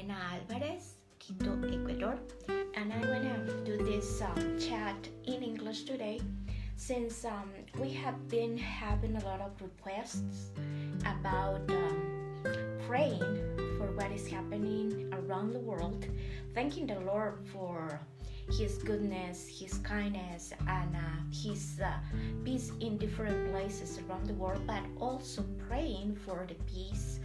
Lorena Alvarez, Quito, Ecuador. And I'm gonna do this um, chat in English today since um, we have been having a lot of requests about um, praying for what is happening around the world, thanking the Lord for his goodness, His kindness, and uh, His uh, peace in different places around the world, but also praying for the peace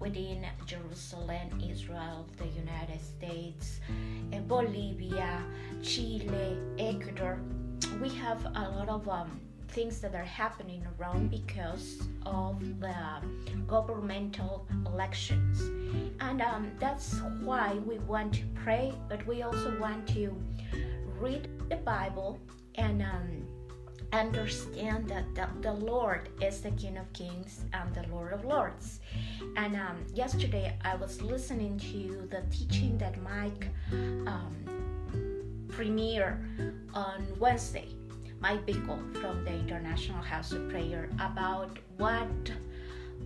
within Jerusalem, Israel, the United States, uh, Bolivia, Chile, Ecuador. We have a lot of um, things that are happening around because of the governmental elections. And um, that's why we want to pray, but we also want to read the Bible and um, understand that the, the, Lord is the King of Kings and the Lord of Lords. And um, yesterday I was listening to the teaching that Mike um, premiered on Wednesday Mike Bickle from the International House of Prayer about what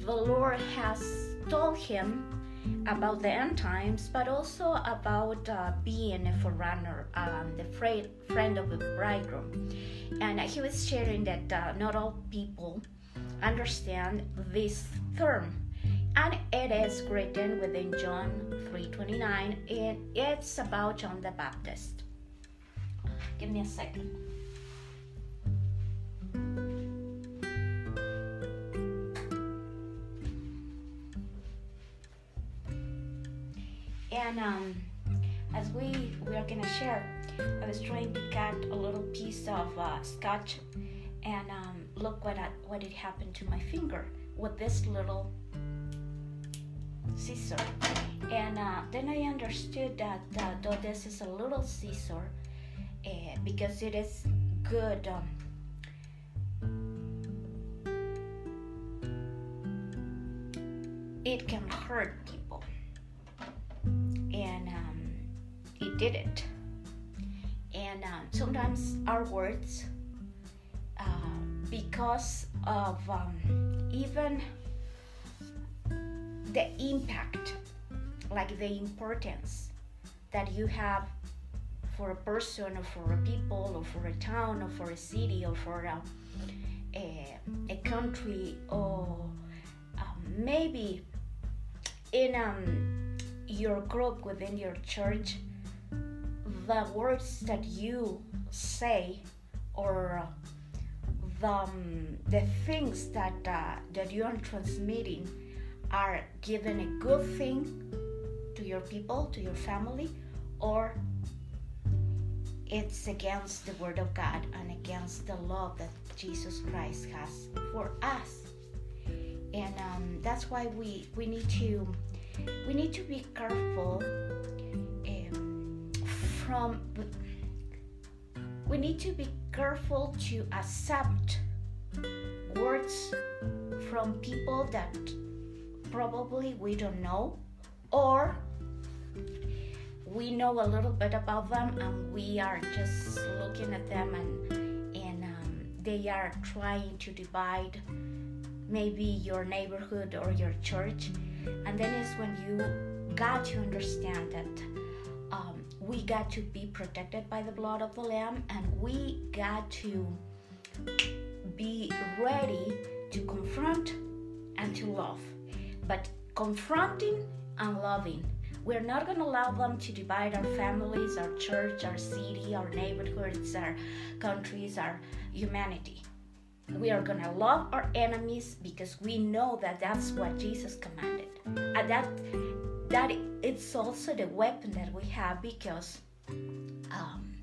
the Lord has told him about the end times, but also about uh, being a forerunner, um, the fra- friend of the bridegroom. And he was sharing that uh, not all people understand this term. And it is written within John 3:29, and it's about John the Baptist. Give me a second. And um, as we we are gonna share, I was trying to cut a little piece of uh, scotch, and um, look what I, what had happened to my finger with this little scissor. And uh, then I understood that uh, though this is a little scissor, uh, because it is good. Um, it can hurt people it did it. And uh, sometimes our words uh, because of um, even the impact like the importance that you have for a person or for a people or for a town or for a city or for a, a, a country or um, maybe in um, your group within your church, the words that you say or the, um, the things that, uh, that you are transmitting are giving a good thing to your people, to your family, or it's against the Word of God and against the love that Jesus Christ has for us. And um, that's why we we need to we need to be careful we need to be careful to accept words from people that probably we don't know or we know a little bit about them and we are just looking at them and and um, they are trying to divide maybe your neighborhood or your church. And then is when you got to understand that we got to be protected by the blood of the Lamb and we got to be ready to confront and to love. But confronting and loving. We're not going to allow them to divide our families, our church, our city, our neighborhoods, our countries, our humanity we are gonna love our enemies because we know that that's what jesus commanded and that that it's also the weapon that we have because um,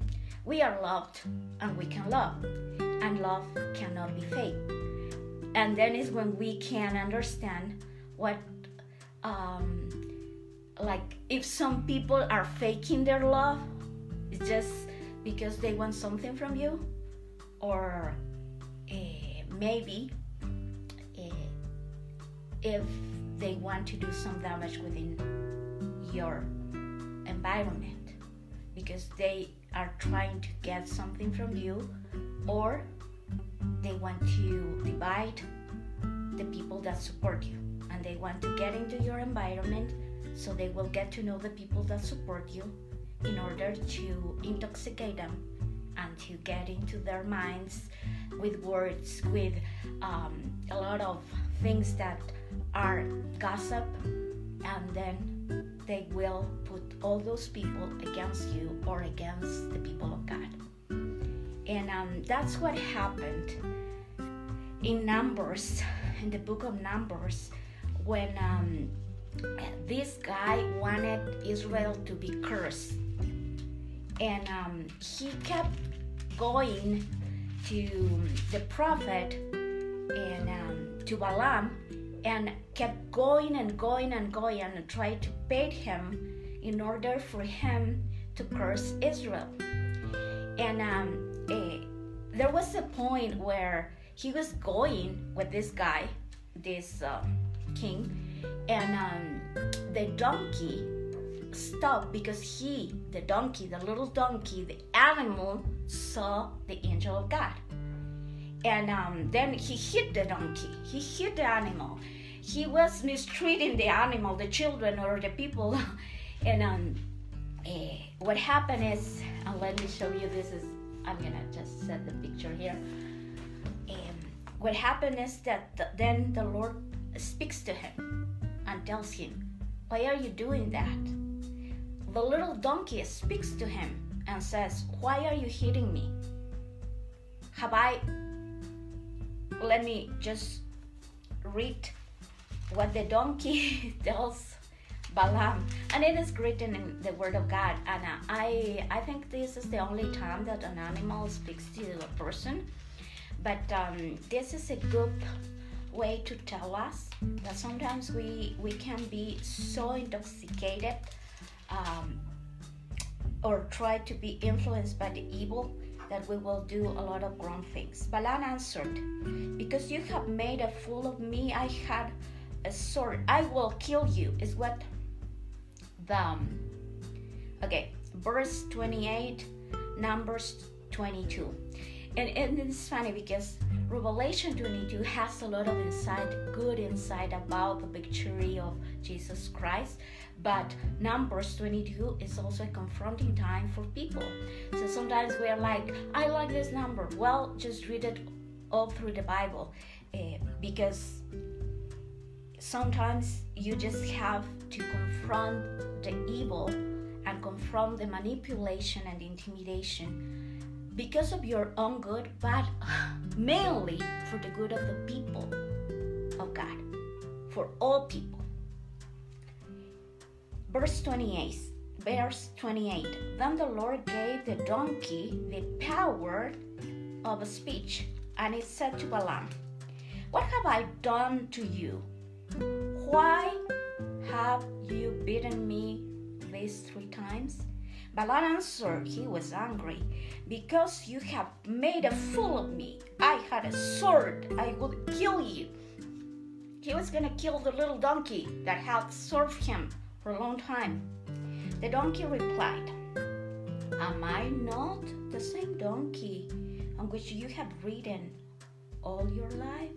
we are loved and we can love and love cannot be fake. And then is when we can understand what um, like if some people are faking their love it's just because they want something from you or uh, maybe uh, if they want to do some damage within your environment because they are trying to get something from you or they want to divide the people that support you and they want to get into your environment so they will get to know the people that support you in order to intoxicate them and to get into their minds with words, with um, a lot of things that are gossip, and then they will put all those people against you or against the people of God. And um, that's what happened in Numbers, in the book of Numbers, when um, this guy wanted Israel to be cursed. And um, he kept going to the prophet and um, to Balaam and kept going and going and going and tried to bait him in order for him to curse Israel. And um, eh, there was a point where he was going with this guy, this uh, king, and um, the donkey stopped because he, the donkey, the little donkey, the animal, saw the angel of God. And um, then he hit the donkey, he hit the animal. He was mistreating the animal, the children, or the people. and um, eh, what happened is, and let me show you this is, I'm gonna just set the picture here what happened is that the, then the Lord speaks to him and tells him, Why are you doing that? The little donkey speaks to him and says, Why are you hitting me? Have I. Let me just read what the donkey tells Balaam, and it is written in the Word of God. And I, I think this is the only time that an animal speaks to a person but um, this is a good way to tell us that sometimes we we can be so intoxicated um, or try to be influenced by the evil that we will do a lot of wrong things. Balaam answered, Because you have made a fool of me, I had a sword. I will kill you, is what the. Um, okay, verse 28, Numbers 22 and, and it's funny because Revelation 22 has a lot of insight, good insight about the victory of Jesus Christ. But Numbers 22 is also a confronting time for people. So sometimes we are like, I like this number. Well, just read it all through the Bible uh, because sometimes you just have to confront the evil and confront the manipulation and intimidation because of your own good, but mainly for the good of the people of God, for all people. Verse 28. Verse 28. Then the Lord gave the donkey the power of speech, and it said to Balaam, What have I done to you? Why have you beaten me these three times? Balaam answered, he was angry, because you have made a fool of me. I had a sword, I would kill you. He was gonna kill the little donkey that had served him for a long time. The donkey replied, Am I not the same donkey on which you have ridden all your life?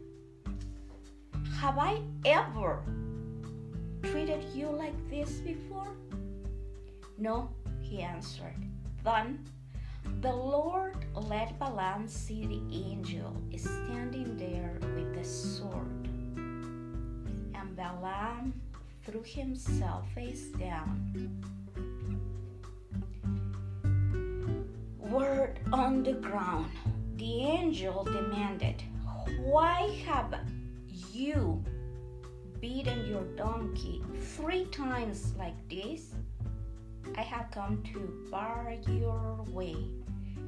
Have I ever treated you like this before? No, he answered. Then the Lord let Balaam see the angel standing there with the sword. And Balaam threw himself face down. Word on the ground. The angel demanded, Why have you beaten your donkey three times like this? I have come to bar your way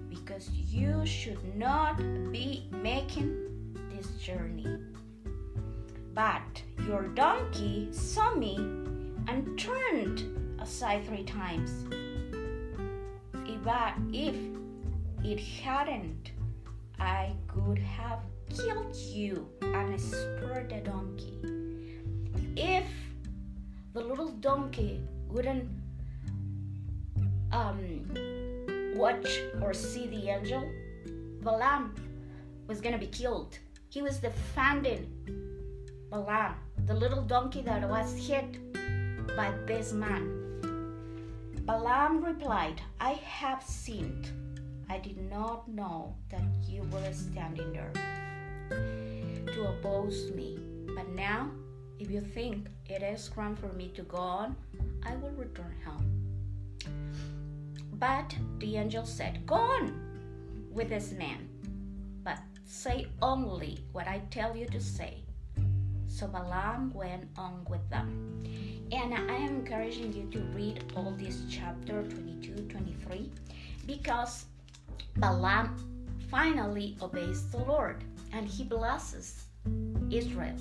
because you should not be making this journey. But your donkey saw me and turned aside three times. If, I, if it hadn't, I could have killed you and spared the donkey. If the little donkey wouldn't um, watch or see the angel, Balaam was gonna be killed. He was defending Balaam the little donkey that was hit by this man. Balaam replied, I have sinned. I did not know that you were standing there to oppose me. But now, if you think it is wrong for me to go on, I will return home. But the angel said, Go on with this man, but say only what I tell you to say. So Balaam went on with them. And I am encouraging you to read all this chapter 22 23 because Balaam finally obeys the Lord and he blesses Israel.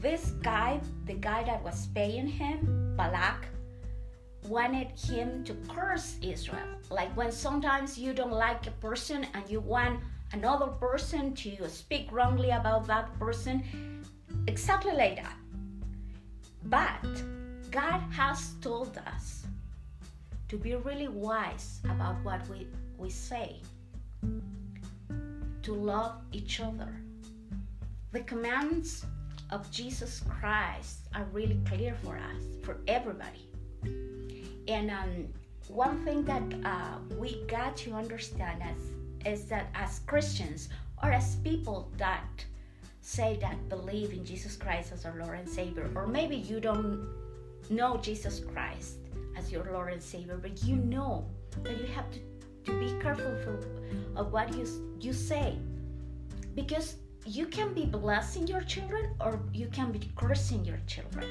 This guy, the guy that was paying him, Balak, wanted him to curse Israel. Like when sometimes you don't like a person and you want another person to speak wrongly about that person, exactly like that. But God has told us to be really wise about what we, we say, to love each other. The commands of Jesus Christ are really clear for us, for everybody. And um, one thing that uh, we got to understand as, is that as Christians or as people that say that believe in Jesus Christ as our Lord and Savior, or maybe you don't know Jesus Christ as your Lord and Savior, but you know that you have to, to be careful for of what you you say, because you can be blessing your children or you can be cursing your children.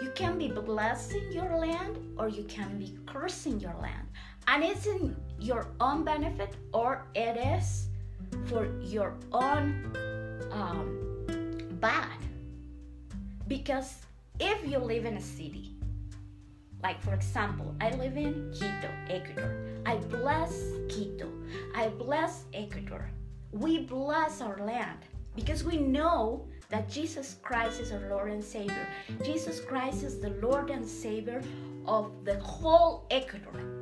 You can be blessing your land or you can be cursing your land, and it's in your own benefit or it is for your own um, bad. Because if you live in a city, like for example, I live in Quito, Ecuador. I bless Quito. I bless Ecuador. We bless our land because we know that Jesus Christ is our Lord and Savior. Jesus Christ is the Lord and Savior of the whole Ecuador,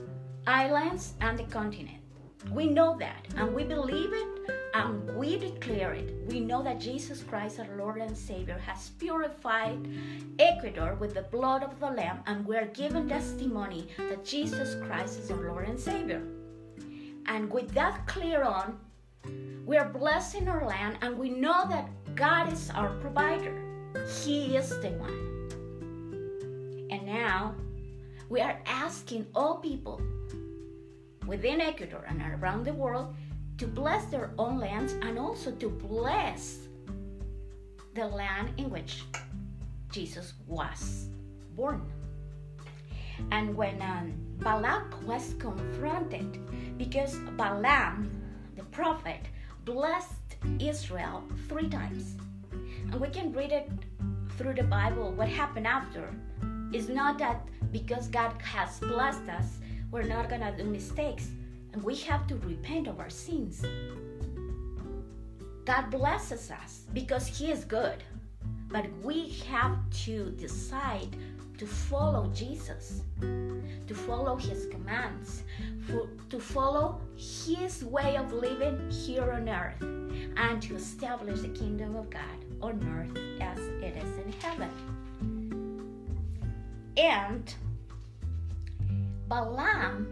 islands, and the continent. We know that and we believe it and we declare it. We know that Jesus Christ, our Lord and Savior, has purified Ecuador with the blood of the Lamb, and we're given testimony that Jesus Christ is our Lord and Savior. And with that clear on, we are blessing our land, and we know that God is our provider. He is the one. And now we are asking all people within Ecuador and around the world to bless their own lands and also to bless the land in which Jesus was born. And when um, Balak was confronted, because Balaam, the prophet, blessed Israel three times, and we can read it through the Bible, what happened after is not that because God has blessed us, we're not to do mistakes and we have to repent of our sins. God blesses us because He is good, but we have to decide to follow Jesus, to follow His commands, for, to follow His way of living here on earth, and to establish the kingdom of God on earth as it is in heaven. And Balaam,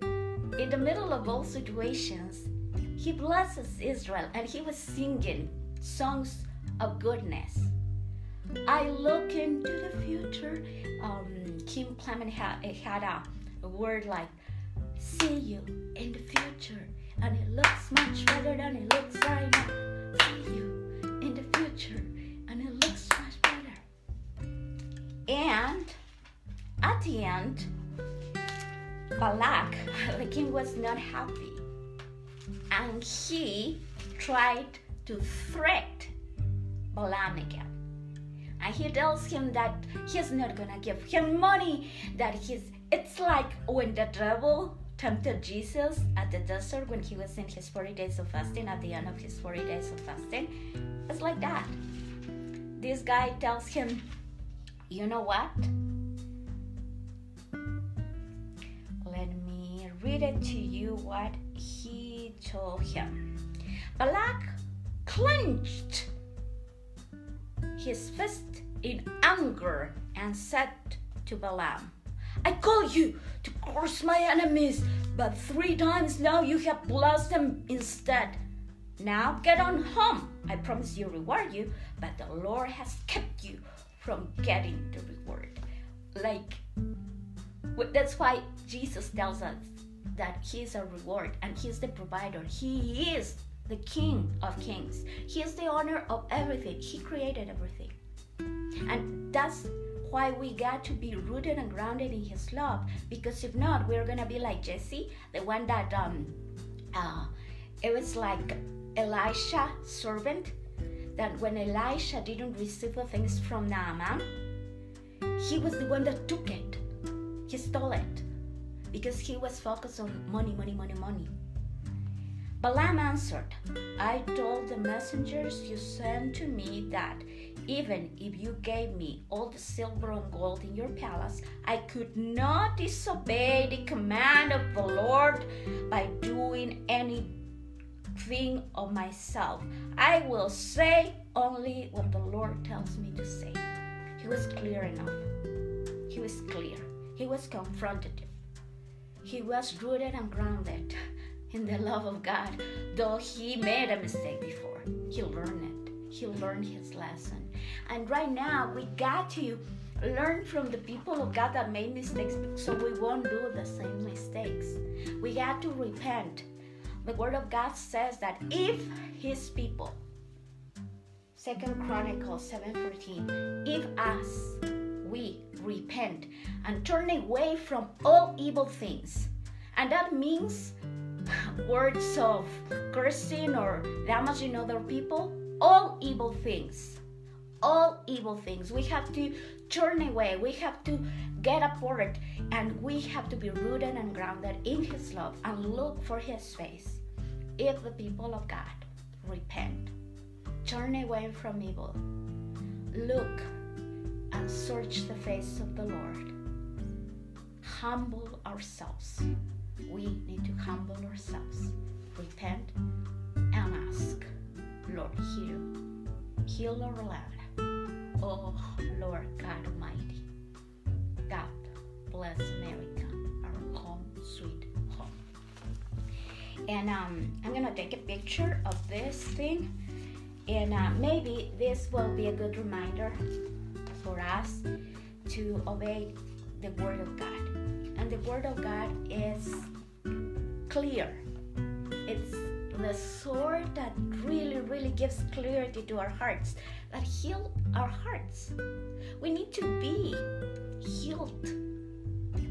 in the middle of all situations, he blesses Israel and he was singing songs of goodness. I look into the future. Um, Kim Clement had, had a, a word like, see you in the future. And it looks much better than it looks right now. See you in the future. And it looks much better. And at the end, Balak, the king was not happy. And he tried to threat Balaam again. And he tells him that he's not gonna give him money, that he's it's like when the devil tempted Jesus at the desert when he was in his 40 days of fasting, at the end of his 40 days of fasting. It's like that. This guy tells him, You know what? Read it to you what he told him. Balak clenched his fist in anger and said to Balaam, I call you to curse my enemies, but three times now you have blessed them instead. Now get on home. I promise you reward you, but the Lord has kept you from getting the reward. Like that's why Jesus tells us that He is a reward and He is the provider. He is the King of Kings. He is the owner of everything. He created everything. And that's why we got to be rooted and grounded in His love. Because if not, we're gonna be like Jesse, the one that um, uh, it was like Elisha servant. That when Elisha didn't receive the things from Naaman, he was the one that took it. He stole it because he was focused on money, money, money, money. Balaam answered, I told the messengers you sent to me that even if you gave me all the silver and gold in your palace, I could not disobey the command of the Lord by doing anything of myself. I will say only what the Lord tells me to say. He was clear enough. He was clear. He was confrontative. He was rooted and grounded in the love of God, though he made a mistake before. He learned it. He learned his lesson. And right now, we got to learn from the people of God that made mistakes so we won't do the same mistakes. We got to repent. The word of God says that if his people, Second Chronicles 7:14, if us we repent and turn away from all evil things. And that means words of cursing or damaging other people, all evil things. All evil things. We have to turn away. We have to get apart and we have to be rooted and grounded in His love and look for His face. If the people of God repent, turn away from evil, look and search the face of the Lord. Humble ourselves. We need to humble ourselves, repent, and ask, Lord, heal, heal our land. Oh, Lord God Almighty, God bless America, our home, sweet home. And um, I'm gonna take a picture of this thing, and uh, maybe this will be a good reminder for us to obey the Word of God. And the Word of God is clear. It's the sword that really, really gives clarity to our hearts, that heal our hearts. We need to be healed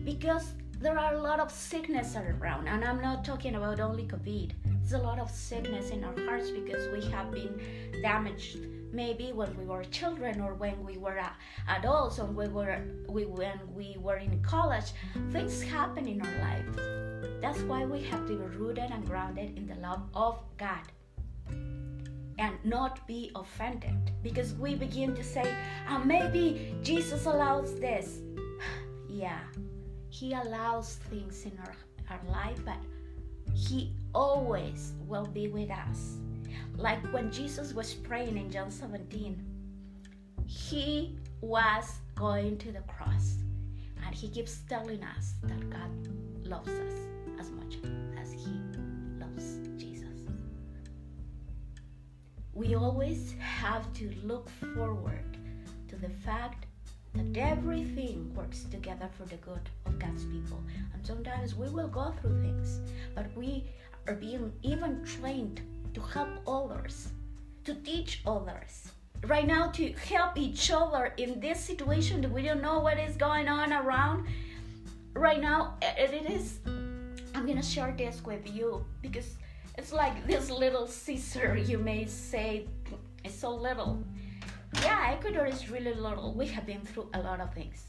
because there are a lot of sickness around, and I'm not talking about only COVID. There's a lot of sickness in our hearts because we have been damaged maybe when we were children or when we were uh, adults or we were we when we were in college things happen in our lives that's why we have to be rooted and grounded in the love of god and not be offended. Because we begin to say oh, maybe jesus allows this. Yeah he allows things in our, our life but he always will be with us like when Jesus was praying in John 17, he was going to the cross. And he keeps telling us that God loves us as much as he loves Jesus. We always have to look forward to the fact that everything works together for the good of God's people. And sometimes we will go through things, but we are being even trained to help others, to teach others. Right now, to help each other in this situation that we don't know what is going on around. Right now, it is. I'm gonna share this with you because it's like this little Caesar, you may say, is so little. Yeah, Ecuador is really little. We have been through a lot of things.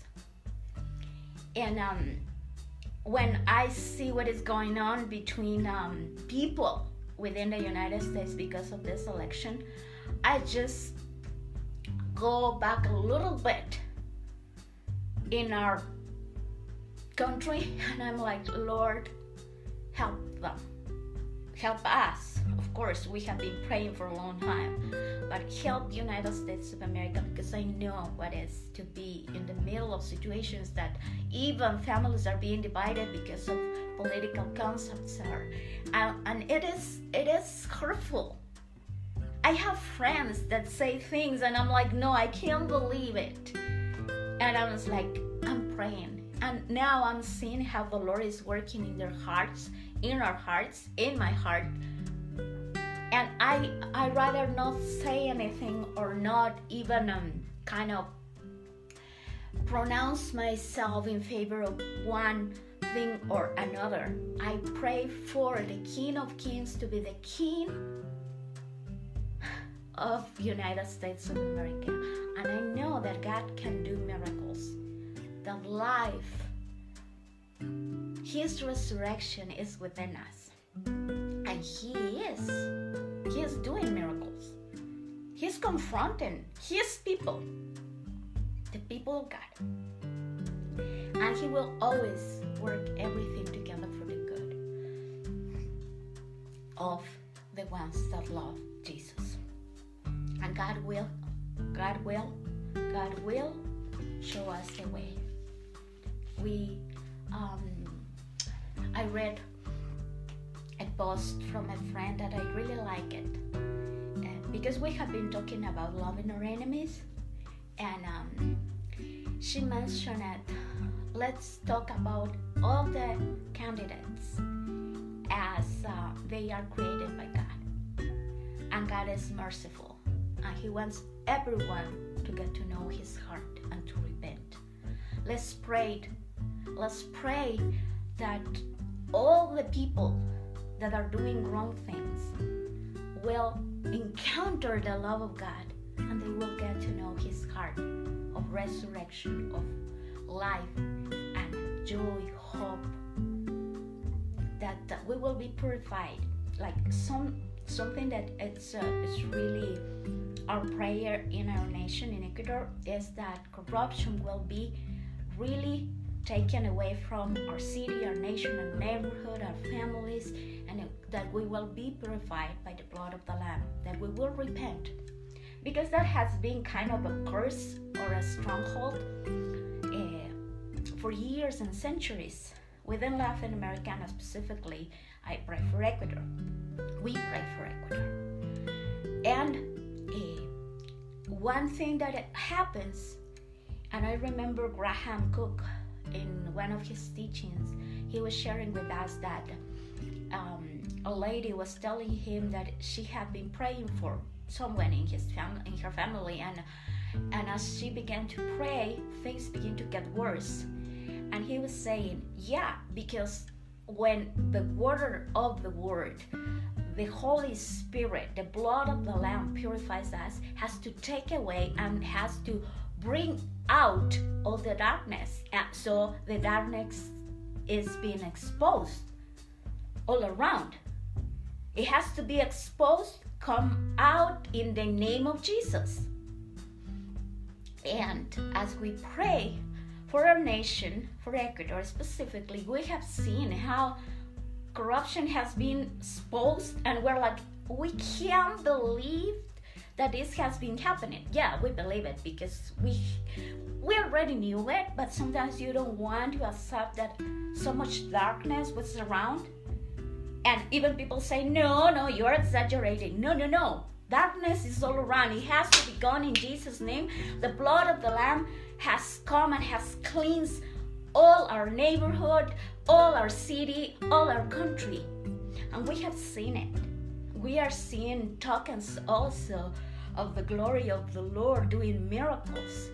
And um, when I see what is going on between um, people within the United States because of this election, I just go back a little bit in our country and I'm like, Lord, help them. Help us, of course, we have been praying for a long time, but help the United States of America because I know what it is to be in the middle of situations that even families are being divided because of political concepts are, and, and it is it is hurtful. I have friends that say things, and I'm like, no, I can't believe it, and I was like, I'm praying, and now I'm seeing how the Lord is working in their hearts in our hearts, in my heart. And I I rather not say anything or not even um, kind of pronounce myself in favor of one thing or another. I pray for the King of Kings to be the King of United States of America. And I know that God can do miracles. That life his resurrection is within us. And He is. He is doing miracles. He's confronting His people, the people of God. And He will always work everything together for the good of the ones that love Jesus. And God will, God will, God will show us the way. We um, I read a post from a friend that I really like it uh, because we have been talking about loving our enemies, and um, she mentioned that let's talk about all the candidates as uh, they are created by God, and God is merciful, and He wants everyone to get to know His heart and to repent. Let's pray. Let's pray that all the people that are doing wrong things will encounter the love of God and they will get to know His heart of resurrection, of life, joy, hope. That, that we will be purified. Like some something that it's uh, it's really our prayer in our nation in Ecuador is that corruption will be really taken away from our city, our nation, our neighborhood, our families, and that we will be purified by the blood of the Lamb, that we will repent. Because that has been kind of a curse or a stronghold for years and centuries. Within Latin America, specifically, I pray for Ecuador. We pray for Ecuador. And uh, one thing that happens, and I remember Graham Cooke in one of his teachings, he was sharing with us that um, a lady was telling him that she had been praying for someone in his family, in her family, and and as she began to pray, things began to get worse. And he was saying, "Yeah, because when the water of the Word, the Holy Spirit, the blood of the Lamb purifies us, has to take away and has to bring out all the darkness. And so the darkness is being exposed all around. It has to be exposed, come out in the name of Jesus. And as we pray for our nation, for Ecuador specifically, we have seen how corruption has been exposed, and we're like, we can't believe that this has been happening. Yeah, we believe it because we we already knew it, but sometimes you don't want to accept that so much darkness was around. And even people say, no, no, you're exaggerating. No, no, no. Darkness is all around. It has to be gone in Jesus' name. The blood of the Lamb has come and has cleansed all our neighborhood, all our city, all our country. And we have seen it. We are seeing tokens also of the glory of the Lord doing miracles.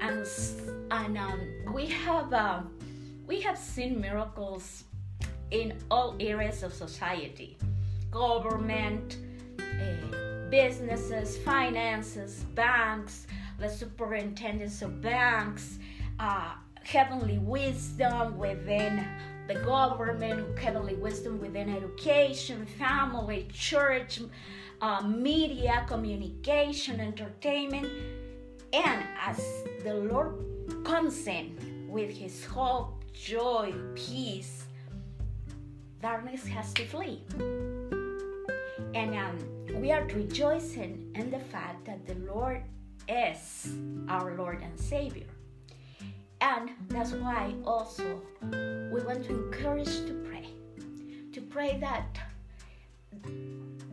And, and um, we have um, we have seen miracles in all areas of society government uh, businesses finances banks the superintendents of banks uh, heavenly wisdom within the government heavenly wisdom within education family church uh, media communication entertainment and as the lord comes in with his hope joy, peace, darkness has to flee. And um, we are rejoicing in the fact that the Lord is our Lord and Savior. And that's why also we want to encourage to pray. To pray that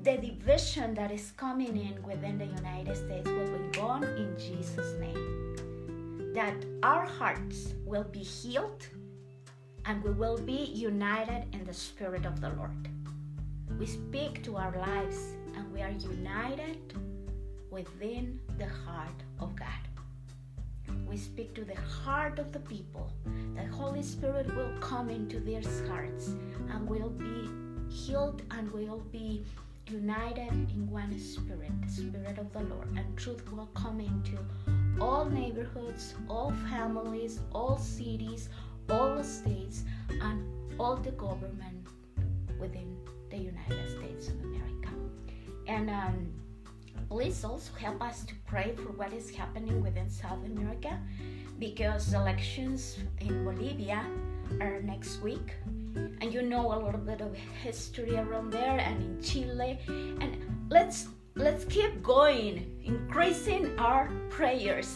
the division that is coming in within the United States will be gone in Jesus' name. That our hearts will be healed and we will be united in the Spirit of the Lord. We speak to our lives and we are united within the heart of God. We speak to the heart of the people. The Holy Spirit will come into their hearts and will be healed and will be united in one spirit, the spirit of the Lord. And truth will come into all neighborhoods, all families, all cities, all states, and all the government within the United States of America. And um, please also help us to pray for what is happening within South America because elections in Bolivia are next week. And you know a little bit of history around there and in Chile. And let's let's keep going increasing our prayers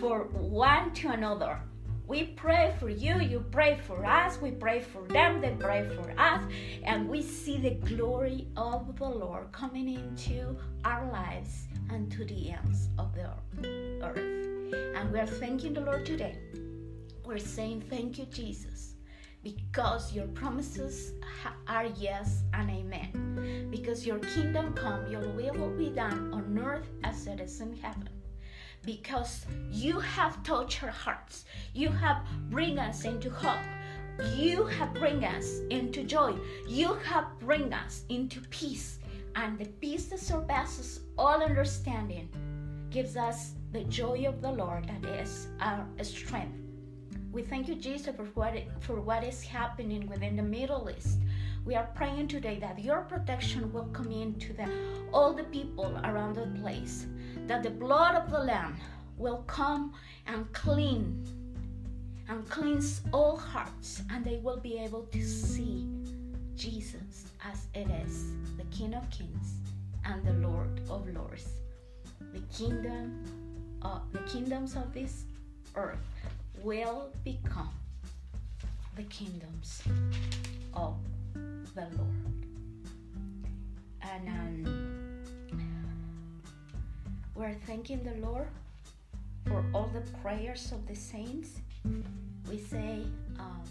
for one to another we pray for you, you pray for us, we pray for them, they pray for us, and we see the glory of the Lord coming into our lives and to the ends of the earth. And we are thanking the Lord today. We're saying, Thank you, Jesus, because your promises are yes and amen. Because your kingdom come, your will will be done on earth as it is in heaven because you have touched our hearts. You have bring us into hope. You have bring us into joy. You have bring us into peace. And the peace that surpasses all understanding gives us the joy of the Lord that is our strength. We thank you, Jesus, for what, for what is happening within the Middle East. We are praying today that your protection will come into the, all the people around the place that the blood of the Lamb will come and clean and cleanse all hearts, and they will be able to see Jesus as it is, the King of Kings and the Lord of Lords. The kingdom, of, the kingdoms of this earth will become the kingdoms of the Lord. And um, we're thanking the Lord for all the prayers of the saints. We say, um,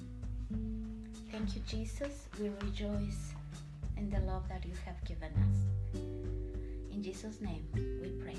Thank you, Jesus. We rejoice in the love that you have given us. In Jesus' name, we pray.